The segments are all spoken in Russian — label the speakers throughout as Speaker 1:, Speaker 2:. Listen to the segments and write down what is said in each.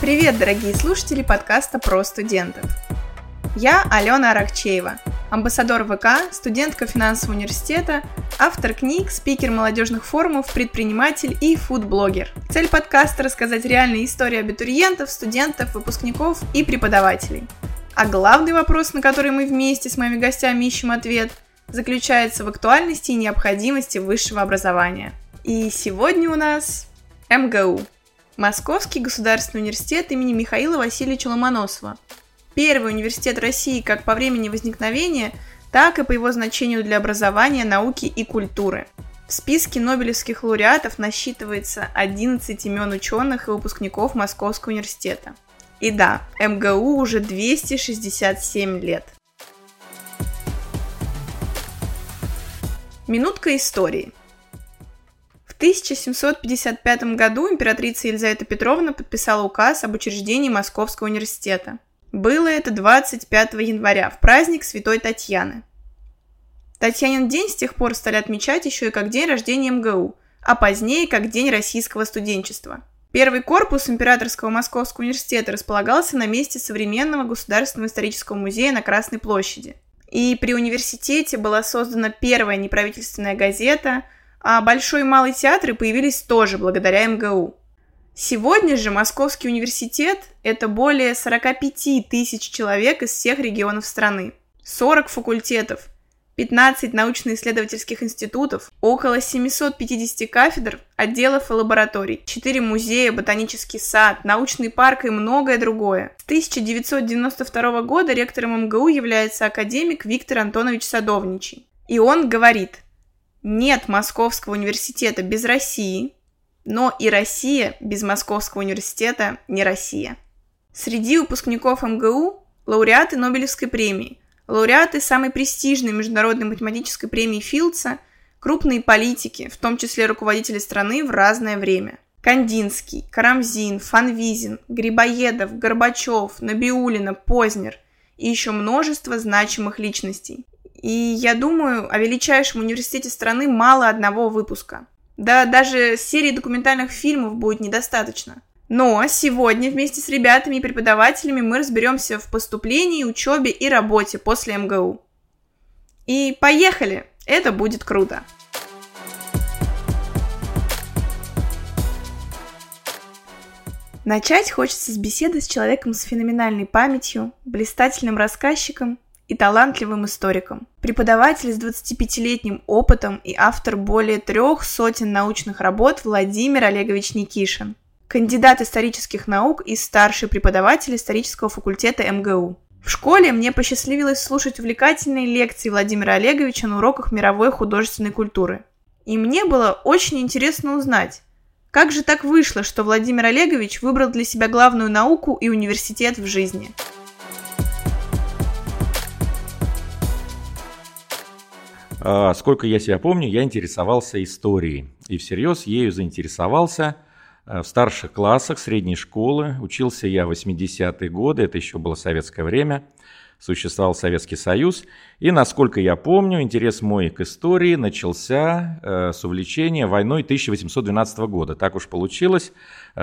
Speaker 1: Привет, дорогие слушатели подкаста «Про студентов». Я Алена Аракчеева, амбассадор ВК, студентка финансового университета, автор книг, спикер молодежных форумов, предприниматель и фудблогер. Цель подкаста – рассказать реальные истории абитуриентов, студентов, выпускников и преподавателей. А главный вопрос, на который мы вместе с моими гостями ищем ответ, заключается в актуальности и необходимости высшего образования. И сегодня у нас МГУ – Московский государственный университет имени Михаила Васильевича Ломоносова. Первый университет России как по времени возникновения, так и по его значению для образования, науки и культуры. В списке нобелевских лауреатов насчитывается 11 имен ученых и выпускников Московского университета. И да, МГУ уже 267 лет. Минутка истории – 1755 году императрица Елизавета Петровна подписала указ об учреждении Московского университета. Было это 25 января, в праздник Святой Татьяны. Татьянин день с тех пор стали отмечать еще и как день рождения МГУ, а позднее как День российского студенчества. Первый корпус Императорского Московского университета располагался на месте современного Государственного исторического музея на Красной площади. И при университете была создана первая неправительственная газета – а Большой и Малый театры появились тоже благодаря МГУ. Сегодня же Московский университет – это более 45 тысяч человек из всех регионов страны, 40 факультетов, 15 научно-исследовательских институтов, около 750 кафедр, отделов и лабораторий, 4 музея, ботанический сад, научный парк и многое другое. С 1992 года ректором МГУ является академик Виктор Антонович Садовничий. И он говорит – нет Московского университета без России, но и Россия без Московского университета не Россия. Среди выпускников МГУ лауреаты Нобелевской премии, лауреаты самой престижной международной математической премии Филдса, крупные политики, в том числе руководители страны в разное время. Кандинский, Карамзин, Фанвизин, Грибоедов, Горбачев, Набиулина, Познер и еще множество значимых личностей. И я думаю, о величайшем университете страны мало одного выпуска. Да даже серии документальных фильмов будет недостаточно. Но сегодня вместе с ребятами и преподавателями мы разберемся в поступлении, учебе и работе после МГУ. И поехали! Это будет круто! Начать хочется с беседы с человеком с феноменальной памятью, блистательным рассказчиком и талантливым историком. Преподаватель с 25-летним опытом и автор более трех сотен научных работ Владимир Олегович Никишин. Кандидат исторических наук и старший преподаватель исторического факультета МГУ. В школе мне посчастливилось слушать увлекательные лекции Владимира Олеговича на уроках мировой художественной культуры. И мне было очень интересно узнать, как же так вышло, что Владимир Олегович выбрал для себя главную науку и университет в жизни –
Speaker 2: сколько я себя помню, я интересовался историей. И всерьез ею заинтересовался а, в старших классах средней школы. Учился я в 80-е годы, это еще было советское время. Существовал Советский Союз. И, насколько я помню, интерес мой к истории начался а, с увлечения войной 1812 года. Так уж получилось,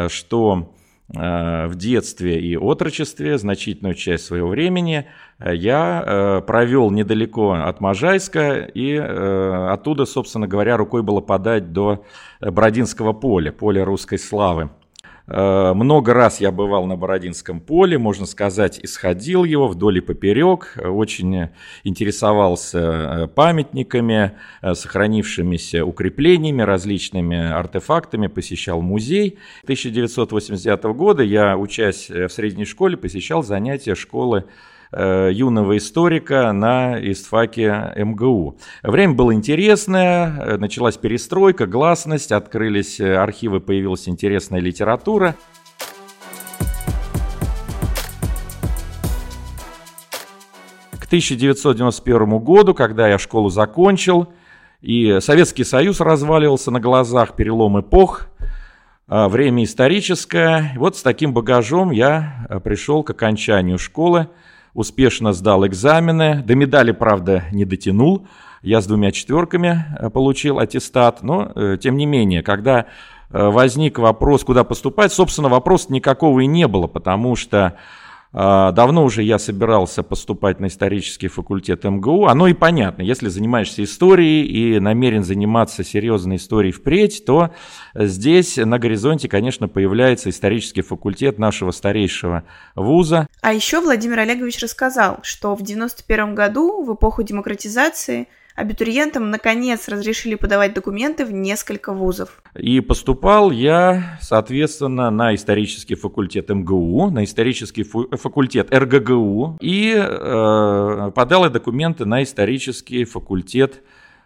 Speaker 2: что Э, в детстве и отрочестве значительную часть своего времени э, я э, провел недалеко от Можайска, и оттуда, собственно говоря, рукой было подать до Бродинского поля, поля русской славы. Э, много раз я бывал на Бородинском поле, можно сказать, исходил его вдоль и поперек, очень интересовался э, памятниками, э, сохранившимися укреплениями, различными артефактами, посещал музей. 1989 года я, учась в средней школе, посещал занятия школы юного историка на истфаке МГУ. Время было интересное, э, началась перестройка, гласность, открылись э, архивы, появилась интересная литература. К 1991 году, когда я школу закончил, и Советский Союз разваливался на глазах, перелом эпох, время историческое. Вот с таким багажом я пришел к окончанию школы – успешно сдал экзамены. До медали, правда, не дотянул. Я с двумя четверками э, получил аттестат. Но, э, тем не менее, когда возник вопрос, куда поступать. Собственно, вопроса никакого и не было, потому что давно уже я собирался поступать на исторический факультет МГУ. Оно и понятно. Если занимаешься историей и намерен заниматься серьезной историей впредь, то здесь на горизонте, конечно, появляется исторический факультет нашего старейшего вуза.
Speaker 1: А еще Владимир Олегович рассказал, что в 91 году, в эпоху демократизации, абитуриентам наконец разрешили подавать документы в несколько вузов.
Speaker 2: И поступал я, соответственно, на исторический факультет МГУ, на исторический факультет РГГУ и э, подал я документы на исторический факультет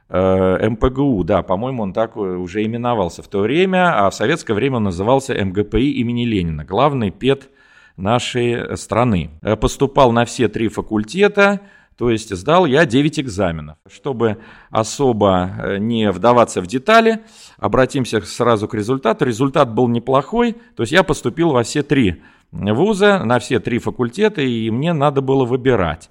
Speaker 2: э, МПГУ, да, по-моему, он так уже именовался в то время, а в советское время он назывался МГПИ имени Ленина, главный пед нашей страны. Э, поступал на все три факультета, то есть сдал я 9 экзаменов. Чтобы особо э, не вдаваться в детали, обратимся сразу к результату. Результат был неплохой, то есть я поступил во все три вуза, на все три факультета, и мне надо было выбирать.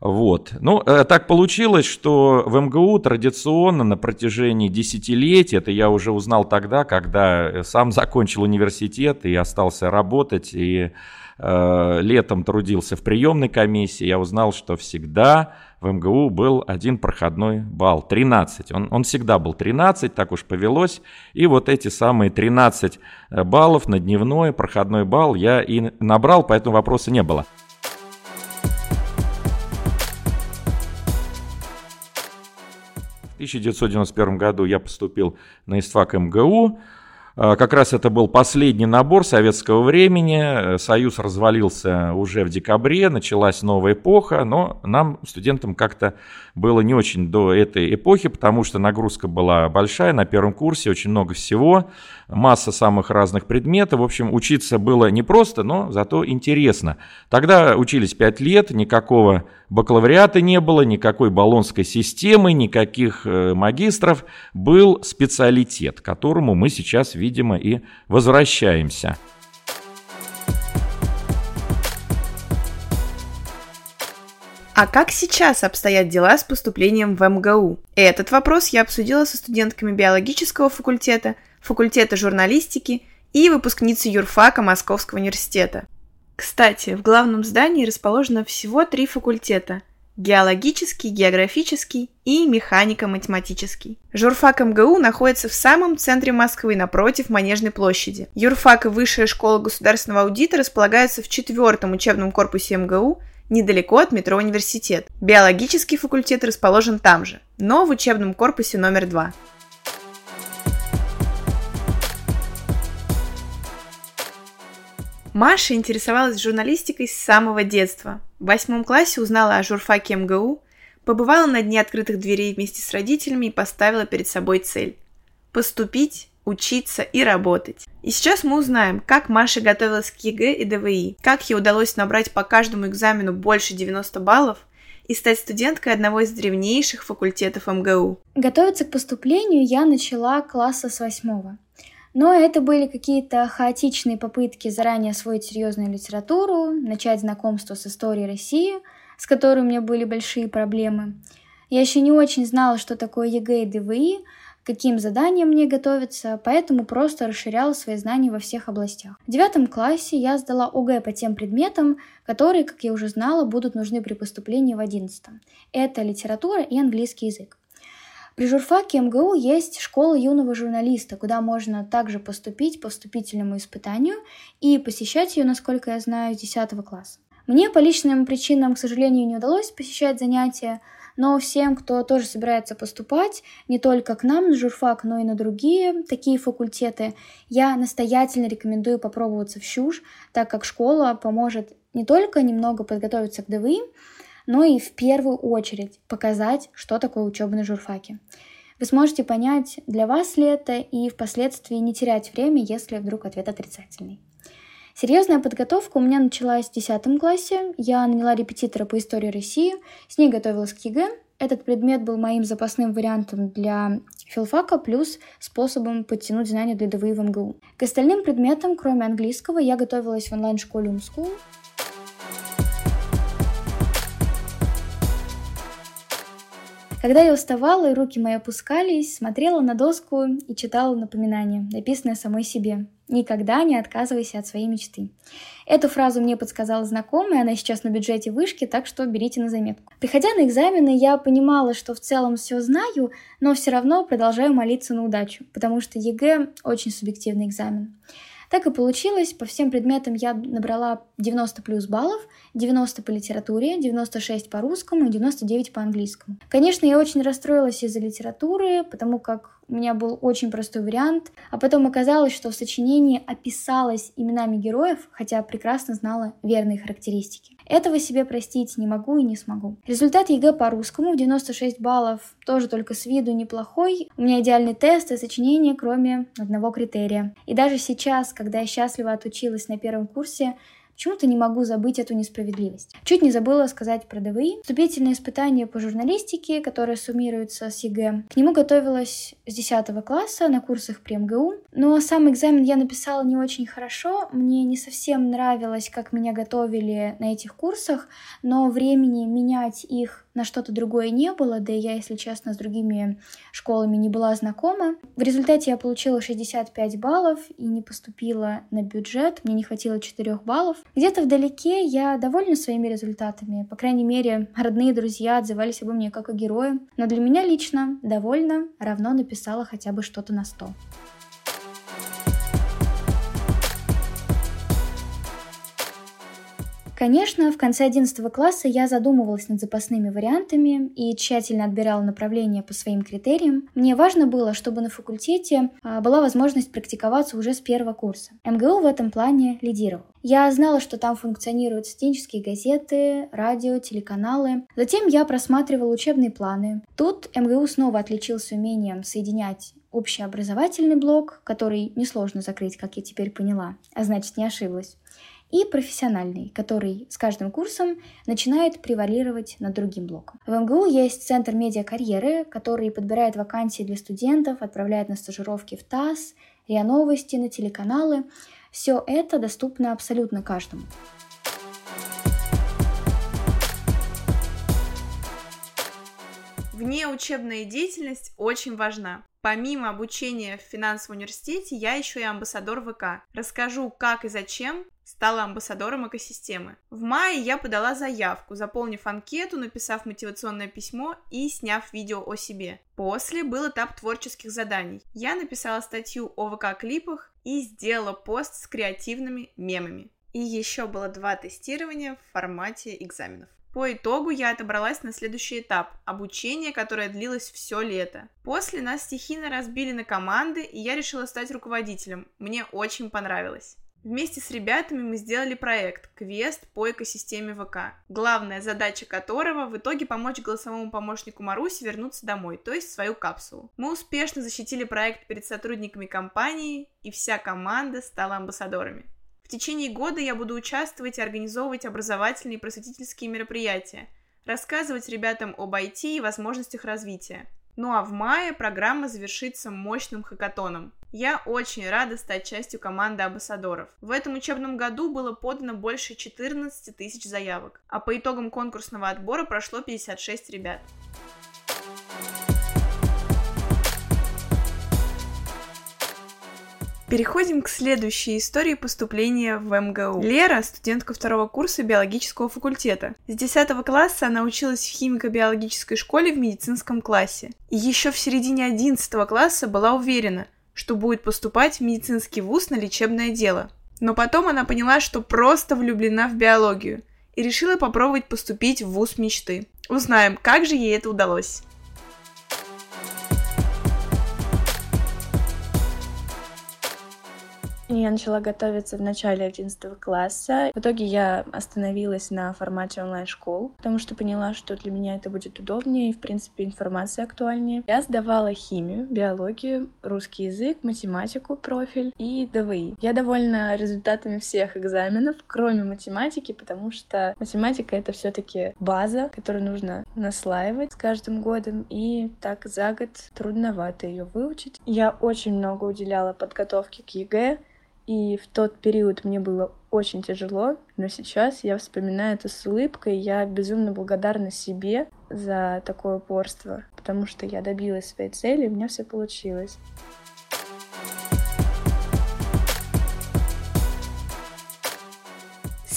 Speaker 2: Вот. Ну, э, так получилось, что в МГУ традиционно на протяжении десятилетий, это я уже узнал тогда, когда э, сам закончил университет и остался работать, и летом трудился в приемной комиссии, я узнал, что всегда в МГУ был один проходной балл, 13. Он, он всегда был 13, так уж повелось. И вот эти самые 13 э, баллов на дневной проходной балл я и набрал, поэтому вопроса не было. В 1991 году я поступил на ИСТФАК МГУ, как раз это был последний набор советского времени. Союз развалился уже в декабре, началась новая эпоха, но нам, студентам, как-то было не очень до этой эпохи, потому что нагрузка была большая на первом курсе, очень много всего, масса самых разных предметов. В общем, учиться было непросто, но зато интересно. Тогда учились 5 лет, никакого бакалавриата не было, никакой баллонской системы, никаких э, магистров. Был специалитет, которому мы сейчас, видимо, и возвращаемся.
Speaker 1: А как сейчас обстоят дела с поступлением в МГУ? Этот вопрос я обсудила со студентками биологического факультета, факультета журналистики и выпускницей юрфака Московского университета. Кстати, в главном здании расположено всего три факультета – геологический, географический и механико-математический. Журфак МГУ находится в самом центре Москвы, напротив Манежной площади. Юрфак и Высшая школа государственного аудита располагаются в четвертом учебном корпусе МГУ, недалеко от метро Университет. Биологический факультет расположен там же, но в учебном корпусе номер два. Маша интересовалась журналистикой с самого детства. В восьмом классе узнала о журфаке МГУ, побывала на дне открытых дверей вместе с родителями и поставила перед собой цель – поступить, учиться и работать. И сейчас мы узнаем, как Маша готовилась к ЕГЭ и ДВИ, как ей удалось набрать по каждому экзамену больше 90 баллов и стать студенткой одного из древнейших факультетов МГУ.
Speaker 3: Готовиться к поступлению я начала класса с восьмого. Но это были какие-то хаотичные попытки заранее освоить серьезную литературу, начать знакомство с историей России, с которой у меня были большие проблемы. Я еще не очень знала, что такое ЕГЭ и ДВИ, каким заданиям мне готовиться, поэтому просто расширяла свои знания во всех областях. В девятом классе я сдала ОГЭ по тем предметам, которые, как я уже знала, будут нужны при поступлении в одиннадцатом. Это литература и английский язык. При журфаке МГУ есть школа юного журналиста, куда можно также поступить по вступительному испытанию и посещать ее, насколько я знаю, с 10 класса. Мне по личным причинам, к сожалению, не удалось посещать занятия, но всем, кто тоже собирается поступать, не только к нам на журфак, но и на другие такие факультеты, я настоятельно рекомендую попробоваться в ЩУЖ, так как школа поможет не только немного подготовиться к ДВИ, но и в первую очередь показать, что такое учеба на журфаке. Вы сможете понять, для вас ли это, и впоследствии не терять время, если вдруг ответ отрицательный. Серьезная подготовка у меня началась в 10 классе. Я наняла репетитора по истории России, с ней готовилась к ЕГЭ. Этот предмет был моим запасным вариантом для филфака, плюс способом подтянуть знания для ДВИ в МГУ. К остальным предметам, кроме английского, я готовилась в онлайн-школе Умскул. Когда я уставала и руки мои опускались, смотрела на доску и читала напоминание, написанное самой себе. Никогда не отказывайся от своей мечты. Эту фразу мне подсказала знакомая, она сейчас на бюджете вышки, так что берите на заметку. Приходя на экзамены, я понимала, что в целом все знаю, но все равно продолжаю молиться на удачу, потому что ЕГЭ очень субъективный экзамен. Так и получилось, по всем предметам я набрала 90 плюс баллов, 90 по литературе, 96 по русскому и 99 по английскому. Конечно, я очень расстроилась из-за литературы, потому как у меня был очень простой вариант, а потом оказалось, что в сочинении описалась именами героев, хотя прекрасно знала верные характеристики. Этого себе простить не могу и не смогу. Результат ЕГЭ по русскому 96 баллов, тоже только с виду неплохой. У меня идеальный тест и сочинение, кроме одного критерия. И даже сейчас, когда я счастливо отучилась на первом курсе, Почему-то не могу забыть эту несправедливость. Чуть не забыла сказать про ДВИ. Вступительное испытание по журналистике, которое суммируется с ЕГЭ. К нему готовилась с 10 класса на курсах при МГУ. Но сам экзамен я написала не очень хорошо. Мне не совсем нравилось, как меня готовили на этих курсах, но времени менять их на что-то другое не было, да и я, если честно, с другими школами не была знакома. В результате я получила 65 баллов и не поступила на бюджет, мне не хватило 4 баллов. Где-то вдалеке я довольна своими результатами, по крайней мере, родные друзья отзывались обо мне как о герое, но для меня лично довольно равно написала хотя бы что-то на 100. Конечно, в конце 11 класса я задумывалась над запасными вариантами и тщательно отбирала направления по своим критериям. Мне важно было, чтобы на факультете а, была возможность практиковаться уже с первого курса. МГУ в этом плане лидировал. Я знала, что там функционируют студенческие газеты, радио, телеканалы. Затем я просматривала учебные планы. Тут МГУ снова отличился умением соединять общеобразовательный блок, который несложно закрыть, как я теперь поняла, а значит не ошиблась, и профессиональный, который с каждым курсом начинает превалировать над другим блоком. В МГУ есть центр медиакарьеры, который подбирает вакансии для студентов, отправляет на стажировки в ТАСС, РИА Новости, на телеканалы. Все это доступно абсолютно каждому.
Speaker 1: Внеучебная деятельность очень важна. Помимо обучения в финансовом университете, я еще и амбассадор ВК. Расскажу, как и зачем стала амбассадором экосистемы. В мае я подала заявку, заполнив анкету, написав мотивационное письмо и сняв видео о себе. После был этап творческих заданий. Я написала статью о ВК-клипах и сделала пост с креативными мемами. И еще было два тестирования в формате экзаменов. По итогу я отобралась на следующий этап – обучение, которое длилось все лето. После нас стихийно разбили на команды, и я решила стать руководителем. Мне очень понравилось. Вместе с ребятами мы сделали проект «Квест по экосистеме ВК», главная задача которого в итоге помочь голосовому помощнику Маруси вернуться домой, то есть в свою капсулу. Мы успешно защитили проект перед сотрудниками компании, и вся команда стала амбассадорами. В течение года я буду участвовать и организовывать образовательные и просветительские мероприятия, рассказывать ребятам об IT и возможностях развития. Ну а в мае программа завершится мощным хакатоном. Я очень рада стать частью команды амбассадоров. В этом учебном году было подано больше 14 тысяч заявок, а по итогам конкурсного отбора прошло 56 ребят. Переходим к следующей истории поступления в МГУ. Лера – студентка второго курса биологического факультета. С 10 класса она училась в химико-биологической школе в медицинском классе. И еще в середине 11 класса была уверена, что будет поступать в медицинский вуз на лечебное дело. Но потом она поняла, что просто влюблена в биологию и решила попробовать поступить в вуз мечты. Узнаем, как же ей это удалось.
Speaker 4: Я начала готовиться в начале 11 класса. В итоге я остановилась на формате онлайн-школ, потому что поняла, что для меня это будет удобнее и, в принципе, информация актуальнее. Я сдавала химию, биологию, русский язык, математику, профиль и ДВИ. Я довольна результатами всех экзаменов, кроме математики, потому что математика — это все таки база, которую нужно наслаивать с каждым годом, и так за год трудновато ее выучить. Я очень много уделяла подготовке к ЕГЭ, и в тот период мне было очень тяжело, но сейчас я вспоминаю это с улыбкой. Я безумно благодарна себе за такое упорство, потому что я добилась своей цели, и у меня все получилось.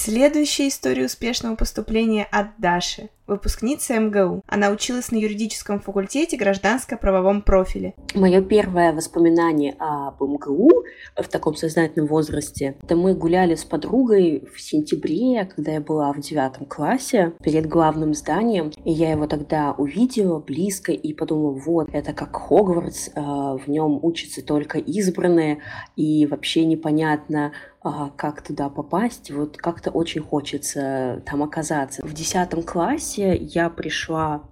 Speaker 1: Следующая история успешного поступления от Даши, выпускница МГУ. Она училась на юридическом факультете гражданско-правовом профиле.
Speaker 5: Мое первое воспоминание об МГУ в таком сознательном возрасте, это мы гуляли с подругой в сентябре, когда я была в девятом классе, перед главным зданием, и я его тогда увидела близко и подумала, вот, это как Хогвартс, э, в нем учатся только избранные, и вообще непонятно, а, как туда попасть, вот как-то очень хочется там оказаться. В десятом классе я пришла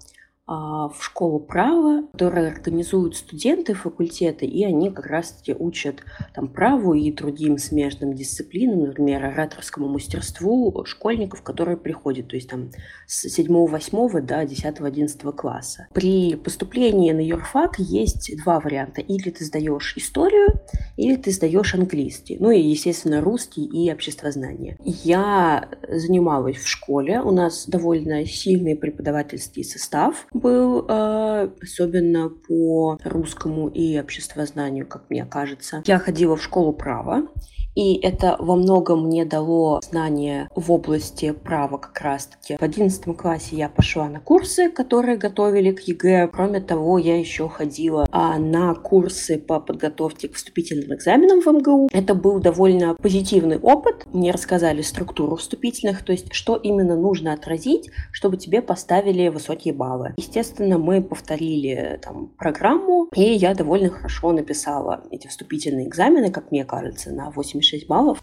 Speaker 5: в школу права, которую организуют студенты факультета, и они как раз-таки учат там праву и другим смежным дисциплинам, например, ораторскому мастерству школьников, которые приходят, то есть там с 7-8 до 10-11 класса. При поступлении на юрфак есть два варианта. Или ты сдаешь историю, или ты сдаешь английский. Ну и, естественно, русский и обществознание. Я занималась в школе, у нас довольно сильный преподавательский состав, был, э, особенно по русскому и обществознанию, как мне кажется. Я ходила в школу права, и это во многом мне дало знания в области права как раз-таки. В одиннадцатом классе я пошла на курсы, которые готовили к ЕГЭ. Кроме того, я еще ходила а, на курсы по подготовке к вступительным экзаменам в МГУ. Это был довольно позитивный опыт. Мне рассказали структуру вступительных, то есть что именно нужно отразить, чтобы тебе поставили высокие баллы. Естественно, мы повторили там программу, и я довольно хорошо написала эти вступительные экзамены, как мне кажется, на 86 6 баллов.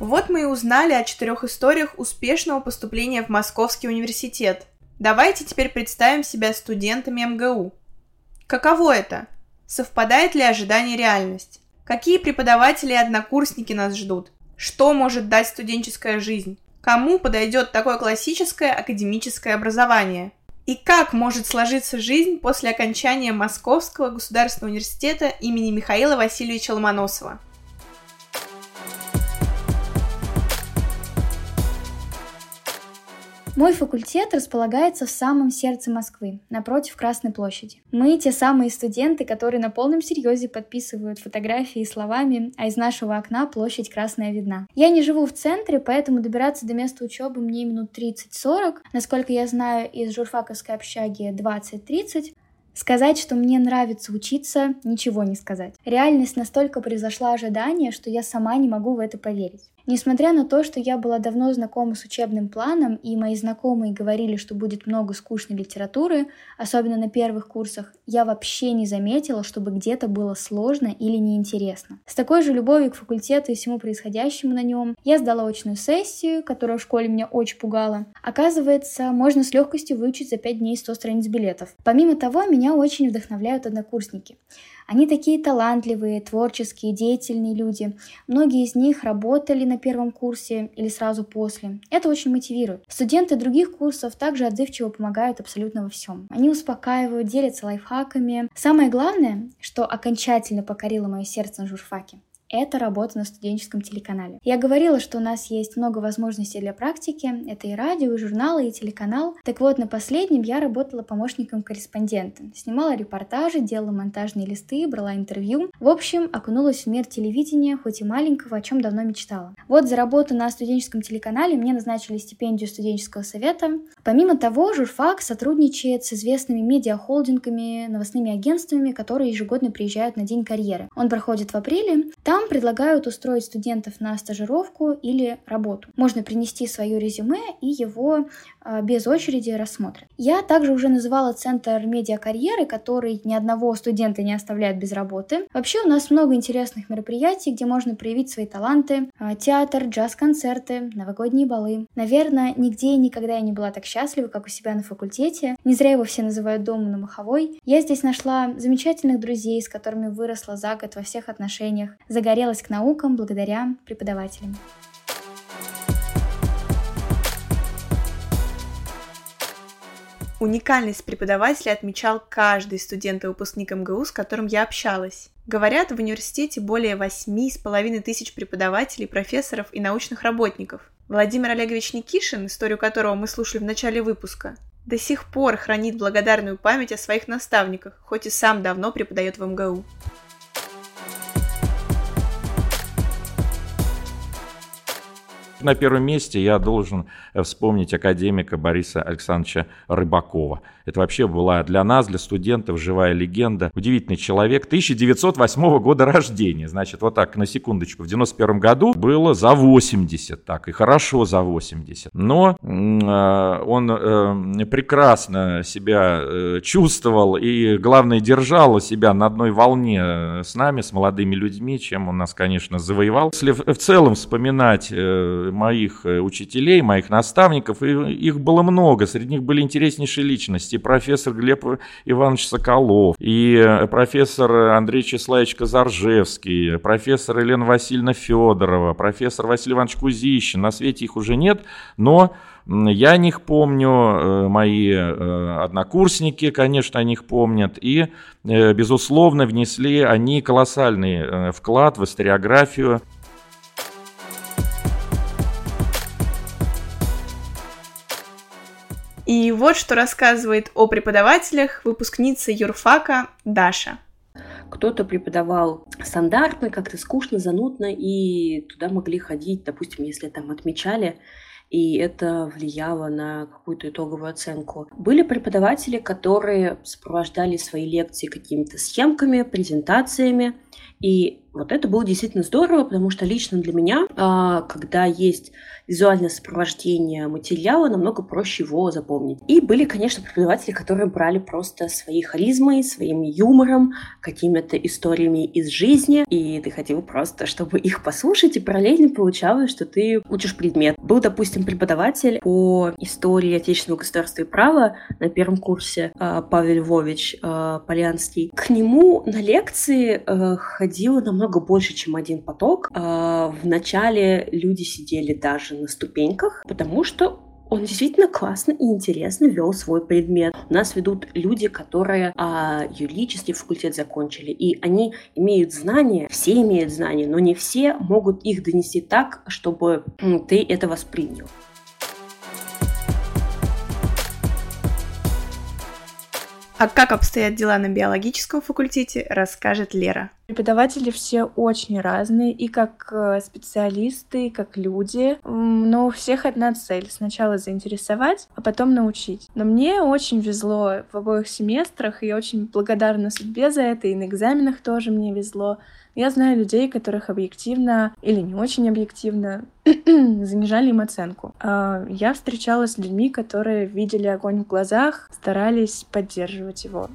Speaker 1: Вот мы и узнали о четырех историях успешного поступления в Московский университет. Давайте теперь представим себя студентами МГУ. Каково это? Совпадает ли ожидание реальность? Какие преподаватели и однокурсники нас ждут? Что может дать студенческая жизнь? Кому подойдет такое классическое академическое образование? И как может сложиться жизнь после окончания Московского государственного университета имени Михаила Васильевича Ломоносова?
Speaker 3: Мой факультет располагается в самом сердце Москвы, напротив Красной площади. Мы те самые студенты, которые на полном серьезе подписывают фотографии словами «А из нашего окна площадь красная видна». Я не живу в центре, поэтому добираться до места учебы мне минут 30-40. Насколько я знаю, из журфаковской общаги 20-30. Сказать, что мне нравится учиться, ничего не сказать. Реальность настолько превзошла ожидания, что я сама не могу в это поверить. Несмотря на то, что я была давно знакома с учебным планом, и мои знакомые говорили, что будет много скучной литературы, особенно на первых курсах, я вообще не заметила, чтобы где-то было сложно или неинтересно. С такой же любовью к факультету и всему происходящему на нем я сдала очную сессию, которая в школе меня очень пугала. Оказывается, можно с легкостью выучить за 5 дней 100 страниц билетов. Помимо того, меня очень вдохновляют однокурсники. Они такие талантливые, творческие, деятельные люди. Многие из них работали на первом курсе или сразу после. Это очень мотивирует. Студенты других курсов также отзывчиво помогают абсолютно во всем. Они успокаивают, делятся лайфхаками. Самое главное, что окончательно покорило мое сердце на журфаке, это работа на студенческом телеканале. Я говорила, что у нас есть много возможностей для практики. Это и радио, и журналы, и телеканал. Так вот, на последнем я работала помощником корреспондента. Снимала репортажи, делала монтажные листы, брала интервью. В общем, окунулась в мир телевидения, хоть и маленького, о чем давно мечтала. Вот за работу на студенческом телеканале мне назначили стипендию студенческого совета. Помимо того, журфак сотрудничает с известными медиахолдингами, новостными агентствами, которые ежегодно приезжают на День карьеры. Он проходит в апреле. Там предлагают устроить студентов на стажировку или работу. Можно принести свое резюме и его э, без очереди рассмотрят. Я также уже называла центр медиакарьеры, который ни одного студента не оставляет без работы. Вообще у нас много интересных мероприятий, где можно проявить свои таланты. Э, театр, джаз-концерты, новогодние балы. Наверное, нигде и никогда я не была так счастлива, как у себя на факультете. Не зря его все называют домом на Маховой. Я здесь нашла замечательных друзей, с которыми выросла за год во всех отношениях загорелась к наукам благодаря преподавателям.
Speaker 1: Уникальность преподавателя отмечал каждый студент и выпускник МГУ, с которым я общалась. Говорят, в университете более восьми с половиной тысяч преподавателей, профессоров и научных работников. Владимир Олегович Никишин, историю которого мы слушали в начале выпуска, до сих пор хранит благодарную память о своих наставниках, хоть и сам давно преподает в МГУ.
Speaker 2: На первом месте я должен э, вспомнить академика Бориса Александровича Рыбакова. Это вообще была для нас, для студентов, живая легенда. Удивительный человек. 1908 года рождения. Значит, вот так, на секундочку. В 91 году было за 80. Так, и хорошо за 80. Но э, он э, прекрасно себя э, чувствовал и, главное, держал себя на одной волне э, с нами, с молодыми людьми, чем он нас, конечно, завоевал. Если в, в целом вспоминать э, моих э, учителей, моих наставников, и их было много. Среди них были интереснейшие личности. И профессор Глеб Иванович Соколов, и э, профессор Андрей Числавич Казаржевский, профессор Елена Васильевна Федорова, профессор Василий Иванович Кузищин. На свете их уже нет, но я о них помню, э, мои однокурсники, конечно, о них помнят, и, безусловно, внесли они колоссальный вклад в историографию
Speaker 1: И вот что рассказывает о преподавателях выпускница юрфака Даша.
Speaker 5: Кто-то преподавал стандартно, как-то скучно, занудно, и туда могли ходить, допустим, если там отмечали, и это влияло на какую-то итоговую оценку. Были преподаватели, которые сопровождали свои лекции какими-то схемками, презентациями, и вот это было действительно здорово, потому что лично для меня, а, когда есть визуальное сопровождение материала, намного проще его запомнить. И были, конечно, преподаватели, которые брали просто своей харизмой, своим юмором, какими-то историями из жизни, и ты хотел просто, чтобы их послушать, и параллельно получалось, что ты учишь предмет. Был, допустим, преподаватель по истории отечественного государства и права на первом курсе а, Павел Львович а, Полянский. К нему на лекции ходило намного намного больше, чем один поток. А, Вначале люди сидели даже на ступеньках, потому что он действительно классно и интересно вел свой предмет. У нас ведут люди, которые а, юридический факультет закончили, и они имеют знания, все имеют знания, но не все могут их донести так, чтобы ты это воспринял.
Speaker 1: А как обстоят дела на биологическом факультете, расскажет Лера.
Speaker 4: Преподаватели все очень разные, и как э, специалисты, и как люди, но у всех одна цель — сначала заинтересовать, а потом научить. Но мне очень везло в обоих семестрах, и я очень благодарна судьбе за это, и на экзаменах тоже мне везло. Я знаю людей, которых объективно или не очень объективно занижали им оценку. А, я встречалась с людьми, которые видели огонь в глазах, старались поддерживать его.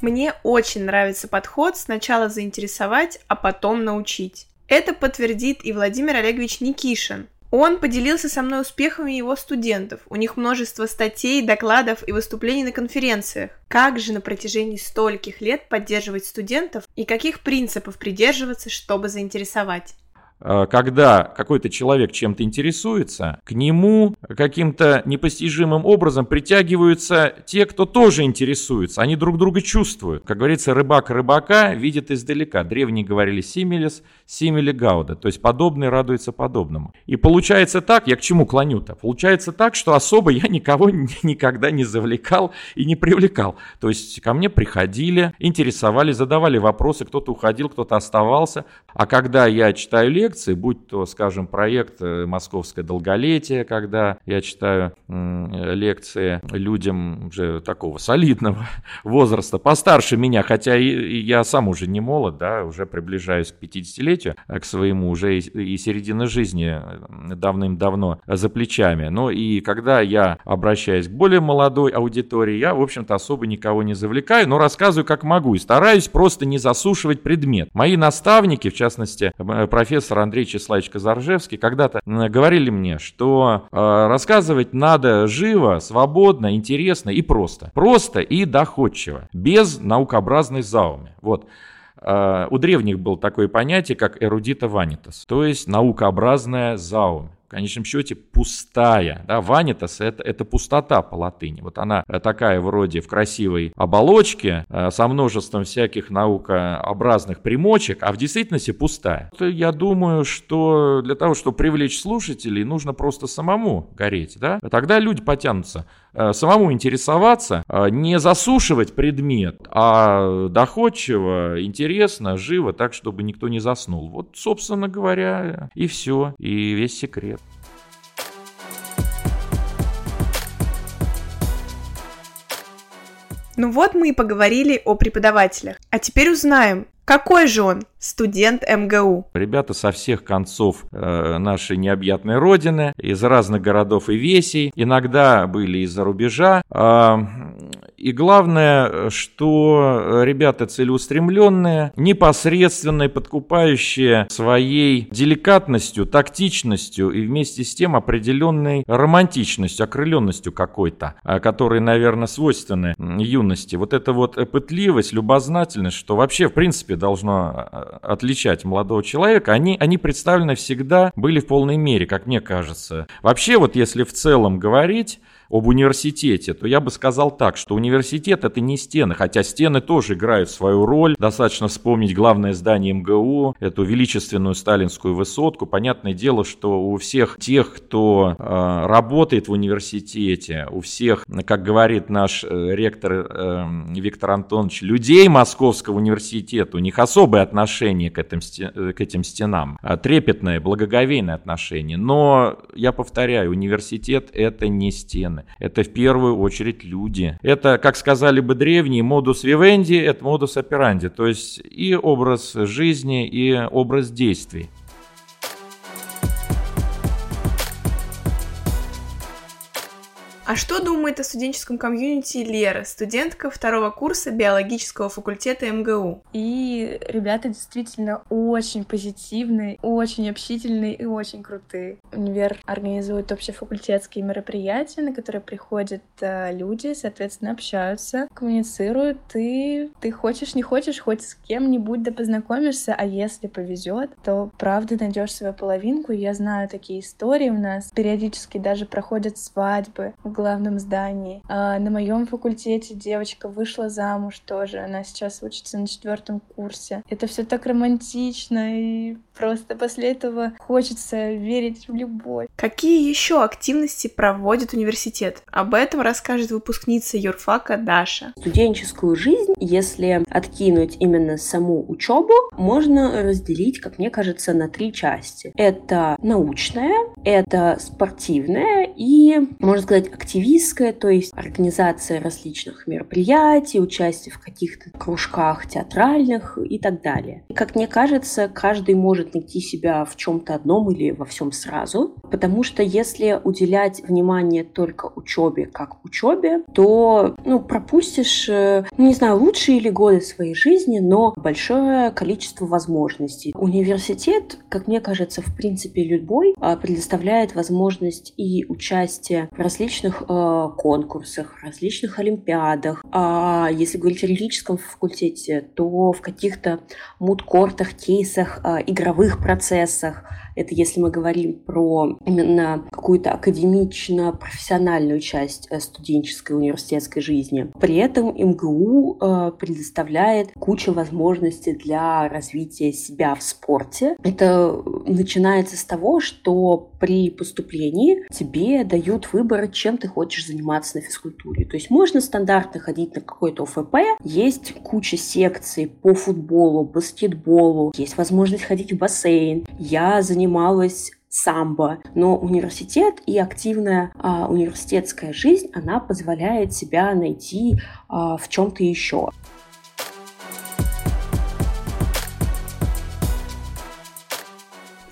Speaker 1: Мне очень нравится подход сначала заинтересовать, а потом научить. Это подтвердит и Владимир Олегович Никишин, он поделился со мной успехами его студентов. У них множество статей, докладов и выступлений на конференциях. Как же на протяжении стольких лет поддерживать студентов и каких принципов придерживаться, чтобы заинтересовать?
Speaker 2: Э, когда какой-то человек чем-то интересуется, к нему каким-то непостижимым образом притягиваются те, кто тоже интересуется. Они друг друга чувствуют. Как говорится, рыбак рыбака видит издалека. Древние говорили симилис, симили гауда. То есть подобный радуется подобному. И получается так, я к чему клоню-то? Получается так, что особо я никого никогда не завлекал и не привлекал. То есть ко мне приходили, интересовали, задавали вопросы, кто-то уходил, кто-то оставался. А когда я читаю лекции, лекции, будь то, скажем, проект э, «Московское долголетие», когда я читаю лекции людям уже такого солидного возраста, постарше меня, хотя и я сам уже не молод, да, уже приближаюсь к 50-летию, а к своему уже и середина жизни э, давным-давно за плечами. Но и когда я обращаюсь к более молодой аудитории, я, в общем-то, особо никого не завлекаю, но рассказываю как могу и стараюсь просто не засушивать предмет. Мои наставники, в частности, э, профессор Андрей Числавич Казаржевский, когда-то говорили мне, что э, рассказывать надо живо, свободно, интересно и просто. Просто и доходчиво, без наукообразной зауми. Вот. э, у древних было такое понятие, как эрудита ванитас, то есть наукообразная заум конечном счете пустая. Да, ванитас это, это пустота по латыни. Вот она э, такая вроде в красивой оболочке э, со множеством всяких наукообразных примочек, а в действительности пустая. Я думаю, что для того, чтобы привлечь слушателей, нужно просто самому гореть. Да? Тогда люди потянутся. Э, самому интересоваться, не засушивать предмет, а доходчиво, интересно, живо, так, чтобы никто не заснул. Вот, собственно говоря, и все, и весь секрет.
Speaker 1: Ну вот мы и поговорили о преподавателях. А теперь узнаем, какой же он студент МГУ?
Speaker 2: Ребята со всех концов э, нашей необъятной родины, из разных городов и весей, иногда были из-за рубежа. Э, и главное, что ребята целеустремленные, непосредственные, подкупающие своей деликатностью, тактичностью и вместе с тем определенной романтичностью, окрыленностью какой-то, а, которая, наверное, свойственны юности. Вот эта вот пытливость, любознательность, что вообще, в принципе, должно а, отличать молодого человека, они, они представлены всегда были в полной мере, как мне кажется. Вообще, вот если в целом говорить, об университете, то я бы сказал так, что университет это не стены, хотя стены тоже играют свою роль. Достаточно вспомнить главное здание МГУ, эту величественную сталинскую высотку. Понятное дело, что у всех тех, кто э, работает в университете, у всех, как говорит наш э, ректор э, Виктор Антонович, людей Московского университета, у них особое отношение к этим, к этим стенам, трепетное, благоговейное отношение. Но, я повторяю, университет это не стены стороны. Это в первую очередь люди. Это, как сказали бы древние, модус вивенди, это модус операнди, то есть и образ жизни, и образ действий.
Speaker 1: А что думает о студенческом комьюнити Лера, студентка второго курса биологического факультета МГУ?
Speaker 4: И ребята действительно очень позитивные, очень общительные и очень крутые. Универ организует общефакультетские мероприятия, на которые приходят э, люди, соответственно, общаются, коммуницируют, и ты хочешь, не хочешь, хоть с кем-нибудь да познакомишься, а если повезет, то правда найдешь свою половинку. Я знаю такие истории у нас. Периодически даже проходят свадьбы главном здании. А на моем факультете девочка вышла замуж тоже. Она сейчас учится на четвертом курсе. Это все так романтично и просто после этого хочется верить в любовь.
Speaker 1: Какие еще активности проводит университет? Об этом расскажет выпускница юрфака Даша.
Speaker 5: Студенческую жизнь, если откинуть именно саму учебу, можно разделить, как мне кажется, на три части. Это научная, это спортивная и, можно сказать, активистская, то есть организация различных мероприятий, участие в каких-то кружках театральных и так далее. Как мне кажется, каждый может найти себя в чем-то одном или во всем сразу, потому что если уделять внимание только учебе как учебе, то ну, пропустишь, э, ну, не знаю, лучшие или годы своей жизни, но большое количество возможностей. Университет, как мне кажется, в принципе любой, а, предоставляет возможность и участие в различных э, конкурсах, различных олимпиадах. А если говорить о юридическом факультете, то в каких-то мудкортах, кейсах, э, игровых процессах. Это если мы говорим про именно какую-то академично-профессиональную часть э, студенческой университетской жизни. При этом МГУ э, предоставляет кучу возможностей для развития себя в спорте. Это начинается с того, что при поступлении тебе дают выбор, чем ты хочешь заниматься на физкультуре. То есть можно стандартно ходить на какой-то ОФП, есть куча секций по футболу, баскетболу, есть возможность ходить в бассейн. Я занималась самбо. Но университет и активная а, университетская жизнь, она позволяет себя найти а, в чем-то еще.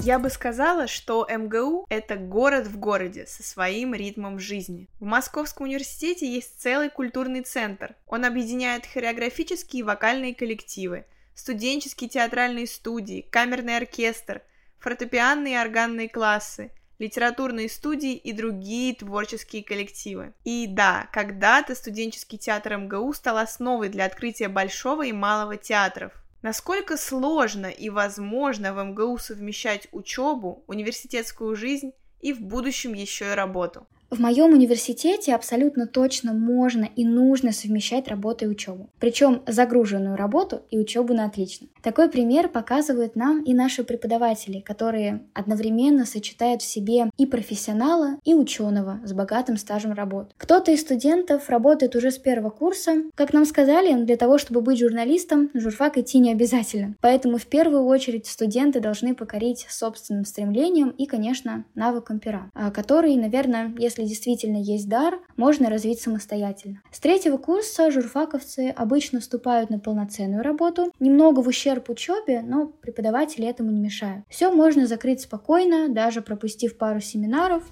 Speaker 1: Я бы сказала, что МГУ – это город в городе со своим ритмом жизни. В Московском университете есть целый культурный центр. Он объединяет хореографические и вокальные коллективы, студенческие театральные студии, камерный оркестр, фортепианные и органные классы, литературные студии и другие творческие коллективы. И да, когда-то студенческий театр МГУ стал основой для открытия большого и малого театров. Насколько сложно и возможно в МГУ совмещать учебу, университетскую жизнь и в будущем еще и работу?
Speaker 3: В моем университете абсолютно точно можно и нужно совмещать работу и учебу. Причем загруженную работу и учебу на отлично. Такой пример показывают нам и наши преподаватели, которые одновременно сочетают в себе и профессионала, и ученого с богатым стажем работ. Кто-то из студентов работает уже с первого курса. Как нам сказали, для того, чтобы быть журналистом, на журфак идти не обязательно. Поэтому в первую очередь студенты должны покорить собственным стремлением и, конечно, навыком пера, а, который, наверное, если если действительно есть дар, можно развить самостоятельно. С третьего курса журфаковцы обычно вступают на полноценную работу, немного в ущерб учебе, но преподаватели этому не мешают. Все можно закрыть спокойно, даже пропустив пару семинаров,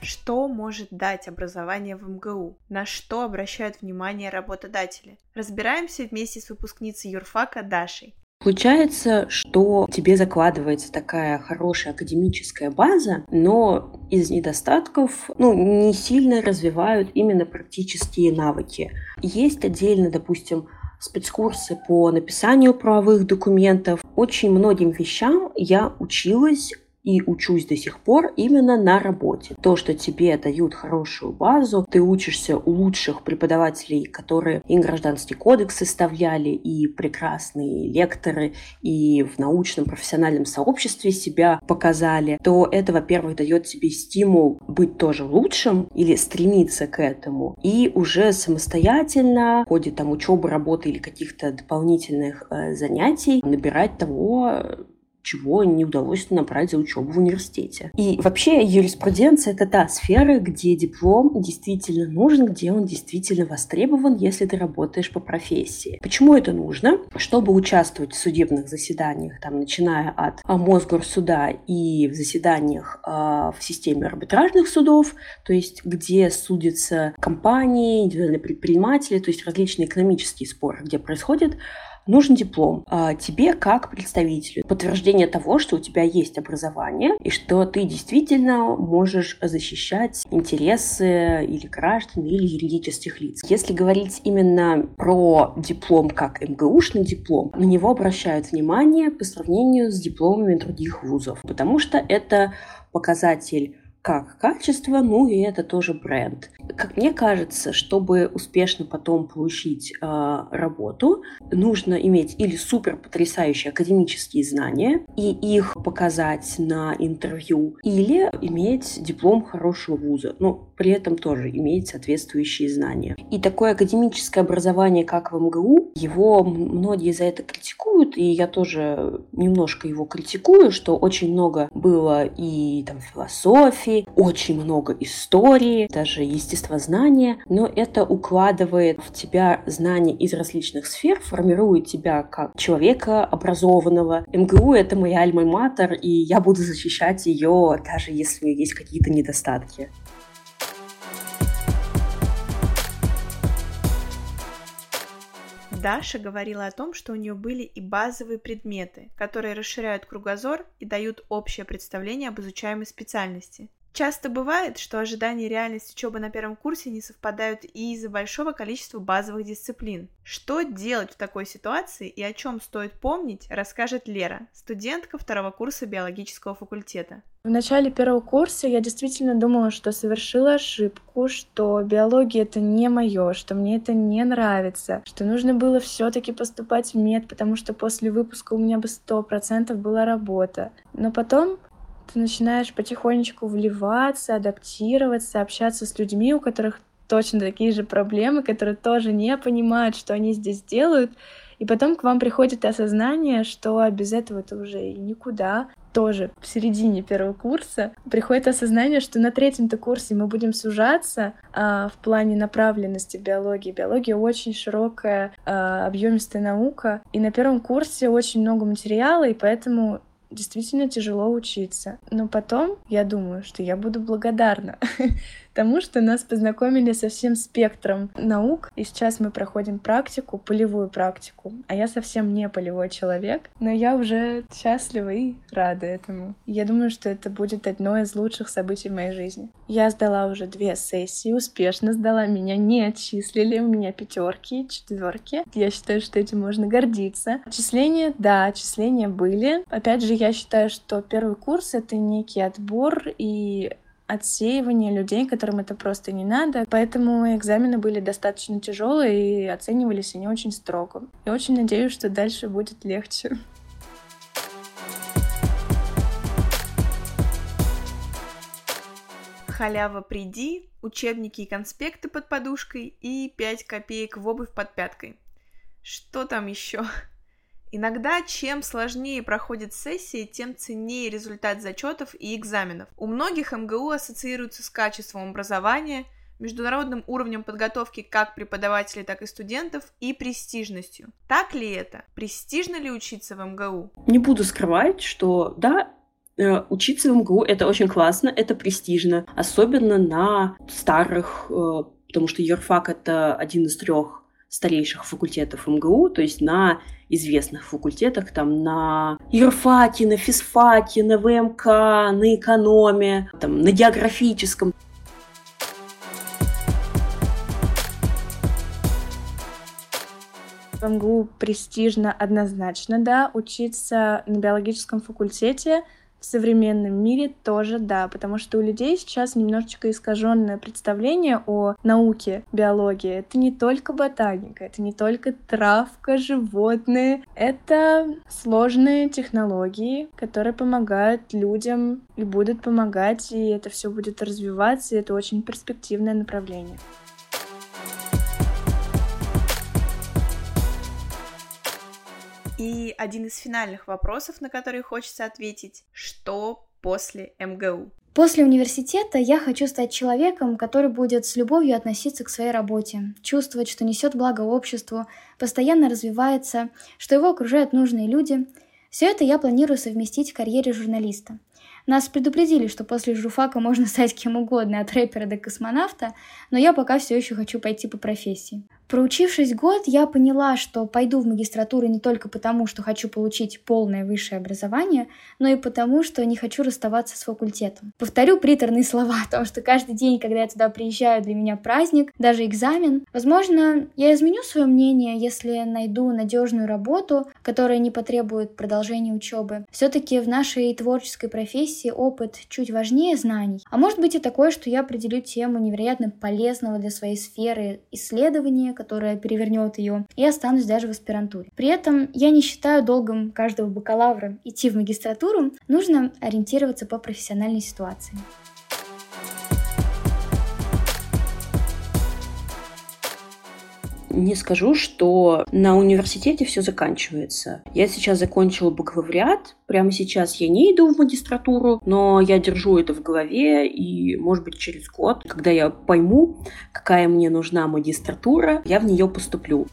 Speaker 1: Что может дать образование в МГУ? На что обращают внимание работодатели? Разбираемся вместе с выпускницей юрфака Дашей.
Speaker 5: Получается, что тебе закладывается такая хорошая академическая база, но из недостатков ну, не сильно развивают именно практические навыки. Есть отдельно, допустим, спецкурсы по написанию правовых документов. Очень многим вещам я училась и учусь до сих пор именно на работе. То, что тебе дают хорошую базу, ты учишься у лучших преподавателей, которые и гражданский кодекс составляли, и прекрасные лекторы, и в научном профессиональном сообществе себя показали, то это, во-первых, дает тебе стимул быть тоже лучшим или стремиться к этому, и уже самостоятельно в ходе там учебы, работы или каких-то дополнительных э, занятий набирать того, чего не удалось набрать за учебу в университете. И вообще юриспруденция — это та сфера, где диплом действительно нужен, где он действительно востребован, если ты работаешь по профессии. Почему это нужно? Чтобы участвовать в судебных заседаниях, там, начиная от а, Мосгорсуда и в заседаниях э, в системе арбитражных судов, то есть где судятся компании, индивидуальные предприниматели, то есть различные экономические споры, где происходит нужен диплом а, тебе как представителю. Подтверждение того, что у тебя есть образование и что ты действительно можешь защищать интересы или граждан, или юридических лиц. Если говорить именно про диплом как МГУшный диплом, на него обращают внимание по сравнению с дипломами других вузов, потому что это показатель как качество, ну и это тоже бренд. Как мне кажется, чтобы успешно потом получить э, работу, нужно иметь или супер потрясающие академические знания и их показать на интервью, или иметь диплом хорошего вуза, но при этом тоже иметь соответствующие знания. И такое академическое образование, как в МГУ, его многие за это критикуют, и я тоже немножко его критикую, что очень много было и там философии, очень много истории, даже естествознания, но это укладывает в тебя знания из различных сфер, формирует тебя как человека образованного. МГУ — это моя альма-матер, и я буду защищать ее, даже если есть какие-то недостатки.
Speaker 1: Даша говорила о том, что у нее были и базовые предметы, которые расширяют кругозор и дают общее представление об изучаемой специальности. Часто бывает, что ожидания и реальность учебы на первом курсе не совпадают и из-за большого количества базовых дисциплин. Что делать в такой ситуации и о чем стоит помнить, расскажет Лера, студентка второго курса биологического факультета.
Speaker 4: В начале первого курса я действительно думала, что совершила ошибку, что биология это не мое, что мне это не нравится, что нужно было все-таки поступать в мед, потому что после выпуска у меня бы сто процентов была работа. Но потом ты начинаешь потихонечку вливаться, адаптироваться, общаться с людьми, у которых точно такие же проблемы, которые тоже не понимают, что они здесь делают. И потом к вам приходит осознание, что без этого это уже и никуда. Тоже в середине первого курса приходит осознание, что на третьем-то курсе мы будем сужаться а, в плане направленности биологии. Биология очень широкая, а, объемистая наука. И на первом курсе очень много материала, и поэтому действительно тяжело учиться. Но потом я думаю, что я буду благодарна тому, что нас познакомили со всем спектром наук, и сейчас мы проходим практику, полевую практику, а я совсем не полевой человек, но я уже счастлива и рада этому. Я думаю, что это будет одно из лучших событий в моей жизни. Я сдала уже две сессии, успешно сдала, меня не отчислили, у меня пятерки, четверки. Я считаю, что этим можно гордиться. Отчисления, да, отчисления были. Опять же, я считаю, что первый курс — это некий отбор и отсеивание людей, которым это просто не надо. Поэтому экзамены были достаточно тяжелые и оценивались они очень строго. Я очень надеюсь, что дальше будет легче.
Speaker 1: Халява приди, учебники и конспекты под подушкой и 5 копеек в обувь под пяткой. Что там еще? Иногда чем сложнее проходит сессия, тем ценнее результат зачетов и экзаменов. У многих МГУ ассоциируется с качеством образования, международным уровнем подготовки как преподавателей, так и студентов и престижностью. Так ли это? Престижно ли учиться в МГУ?
Speaker 5: Не буду скрывать, что да, э, Учиться в МГУ это очень классно, это престижно, особенно на старых, э, потому что юрфак это один из трех старейших факультетов МГУ, то есть на известных факультетах, там на юрфаке, на физфаке, на ВМК, на экономе, там, на географическом.
Speaker 4: В МГУ престижно однозначно, да, учиться на биологическом факультете — в современном мире тоже да, потому что у людей сейчас немножечко искаженное представление о науке биологии. Это не только ботаника, это не только травка, животные, это сложные технологии, которые помогают людям и будут помогать, и это все будет развиваться, и это очень перспективное направление.
Speaker 1: И один из финальных вопросов, на который хочется ответить, что после МГУ?
Speaker 3: После университета я хочу стать человеком, который будет с любовью относиться к своей работе, чувствовать, что несет благо обществу, постоянно развивается, что его окружают нужные люди. Все это я планирую совместить в карьере журналиста. Нас предупредили, что после журфака можно стать кем угодно, от рэпера до космонавта, но я пока все еще хочу пойти по профессии. Проучившись год, я поняла, что пойду в магистратуру не только потому, что хочу получить полное высшее образование, но и потому, что не хочу расставаться с факультетом. Повторю приторные слова о том, что каждый день, когда я туда приезжаю, для меня праздник, даже экзамен. Возможно, я изменю свое мнение, если найду надежную работу, которая не потребует продолжения учебы. Все-таки в нашей творческой профессии опыт чуть важнее знаний. А может быть и такое, что я определю тему невероятно полезного для своей сферы исследования, которая перевернет ее, и останусь даже в аспирантуре. При этом я не считаю долгом каждого бакалавра идти в магистратуру, нужно ориентироваться по профессиональной ситуации.
Speaker 5: Не скажу, что на университете все заканчивается. Я сейчас закончила бакалавриат, прямо сейчас я не иду в магистратуру, но я держу это в голове, и, может быть, через год, когда я пойму, какая мне нужна магистратура, я в нее поступлю.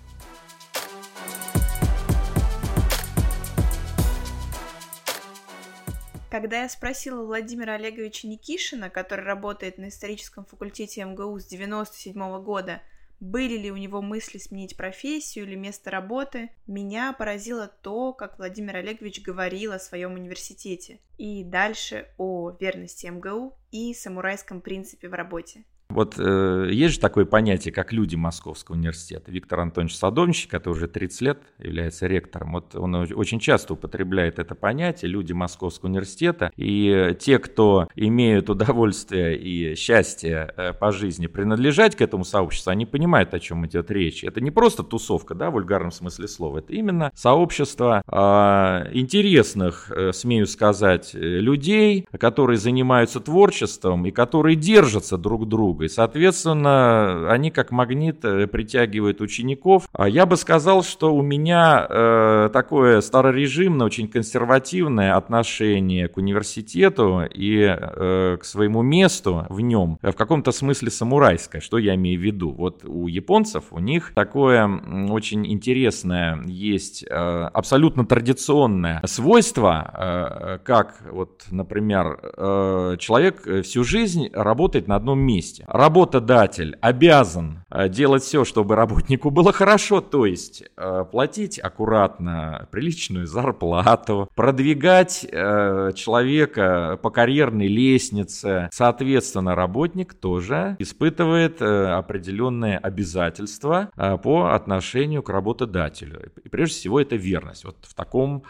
Speaker 1: Когда я спросила Владимира Олеговича Никишина, который работает на историческом факультете МГУ с 97 года, были ли у него мысли сменить профессию или место работы, меня поразило то, как Владимир Олегович говорил о своем университете и дальше о верности МГУ и самурайском принципе в работе.
Speaker 2: Вот э, есть же такое понятие, как люди Московского университета. Виктор Антонович Садовничий, который уже 30 лет является ректором, вот он очень часто употребляет это понятие «люди Московского университета». И те, кто имеют удовольствие и счастье э, по жизни принадлежать к этому сообществу, они понимают, о чем идет речь. Это не просто тусовка, да, в вульгарном смысле слова, это именно сообщество э, интересных, э, смею сказать, э, людей, которые занимаются творчеством и которые держатся друг друга друга. И, соответственно, они как магнит э, притягивают учеников. А я бы сказал, что у меня э, такое старорежимное, очень консервативное отношение к университету и э, к своему месту в нем, в каком-то смысле самурайское. Что я имею в виду? Вот у японцев, у них такое очень интересное есть э, абсолютно традиционное свойство, э, как вот, например, э, человек всю жизнь работает на одном месте. Работодатель обязан э, делать все, чтобы работнику было хорошо, то есть э, платить аккуратно приличную зарплату, продвигать э, человека по карьерной лестнице. Соответственно, работник тоже испытывает определенные обязательства по отношению к работодателю. И прежде всего это верность. Вот в таком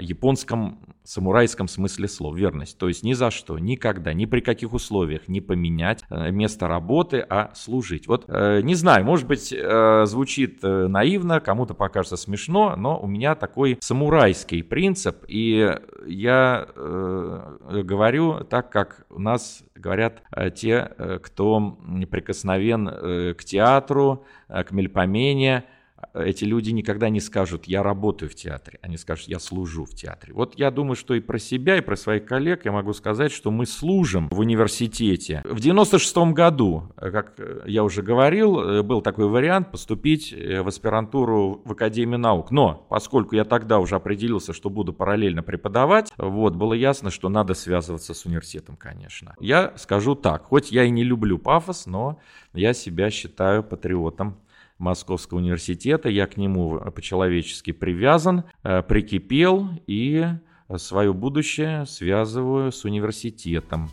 Speaker 2: японском самурайском смысле слов, верность. То есть ни за что, никогда, ни при каких условиях не поменять э, место работы, а служить. Вот э, не знаю, может быть, э, звучит наивно, кому-то покажется смешно, но у меня такой самурайский принцип, и я говорю так, как у нас говорят те, кто прикосновен к театру, к мельпомене, эти люди никогда не скажут «я работаю в театре», они скажут «я служу в театре». Вот я думаю, что и про себя, и про своих коллег я могу сказать, что мы служим в университете. В 96 году, как я уже говорил, был такой вариант поступить в аспирантуру в Академию наук. Но поскольку я тогда уже определился, что буду параллельно преподавать, вот, было ясно, что надо связываться с университетом, конечно. Я скажу так, хоть я и не люблю пафос, но я себя считаю патриотом Московского университета. Я к нему по-человечески привязан, э, прикипел и свое будущее связываю с университетом.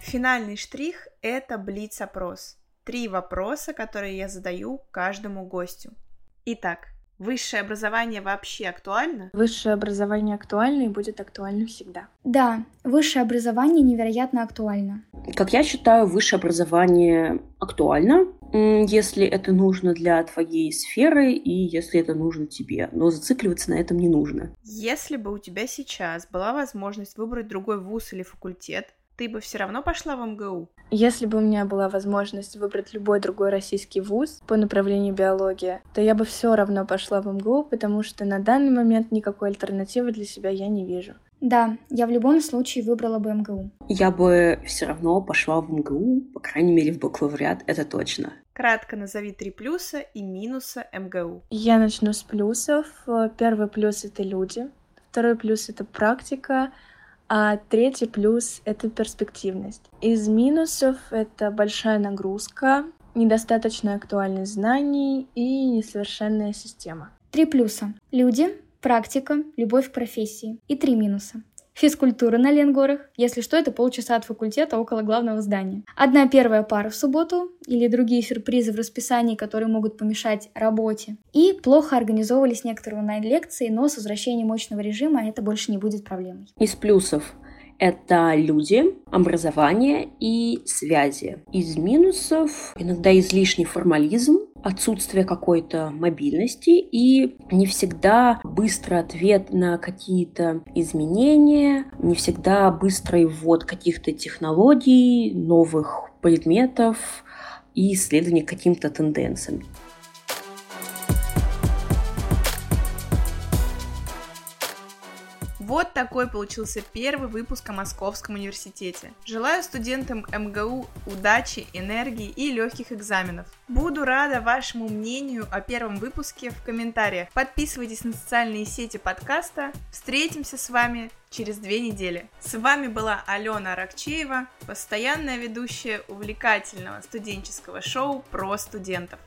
Speaker 1: Финальный штрих – это блиц-опрос. Три вопроса, которые я задаю каждому гостю. Итак, Высшее образование вообще актуально?
Speaker 4: Высшее образование актуально и будет актуально всегда.
Speaker 3: Да, высшее образование невероятно актуально.
Speaker 5: Как я считаю, высшее образование актуально, если это нужно для твоей сферы и если это нужно тебе. Но зацикливаться на этом не нужно.
Speaker 1: Если бы у тебя сейчас была возможность выбрать другой вуз или факультет, ты бы все равно пошла в МГУ?
Speaker 4: Если бы у меня была возможность выбрать любой другой российский вуз по направлению биология, то я бы все равно пошла в МГУ, потому что на данный момент никакой альтернативы для себя я не вижу.
Speaker 3: Да, я в любом случае выбрала бы МГУ.
Speaker 5: Я бы все равно пошла в МГУ, по крайней мере в бакалавриат, это точно.
Speaker 1: Кратко назови три плюса и минуса МГУ.
Speaker 4: Я начну с плюсов. Первый плюс — это люди. Второй плюс — это практика. А третий плюс — это перспективность. Из минусов — это большая нагрузка, недостаточно актуальных знаний и несовершенная система.
Speaker 3: Три плюса. Люди, практика, любовь к профессии. И три минуса. Физкультура на Ленгорах. Если что, это полчаса от факультета около главного здания. Одна первая пара в субботу или другие сюрпризы в расписании, которые могут помешать работе. И плохо организовывались некоторые онлайн-лекции, но с возвращением мощного режима это больше не будет проблемой.
Speaker 5: Из плюсов это люди, образование и связи. Из минусов иногда излишний формализм, отсутствие какой-то мобильности и не всегда быстрый ответ на какие-то изменения, не всегда быстрый ввод каких-то технологий, новых предметов и исследование каким-то тенденциям.
Speaker 1: Вот такой получился первый выпуск о Московском университете. Желаю студентам МГУ удачи, энергии и легких экзаменов. Буду рада вашему мнению о первом выпуске в комментариях. Подписывайтесь на социальные сети подкаста. Встретимся с вами через две недели. С вами была Алена Аракчеева, постоянная ведущая увлекательного студенческого шоу про студентов.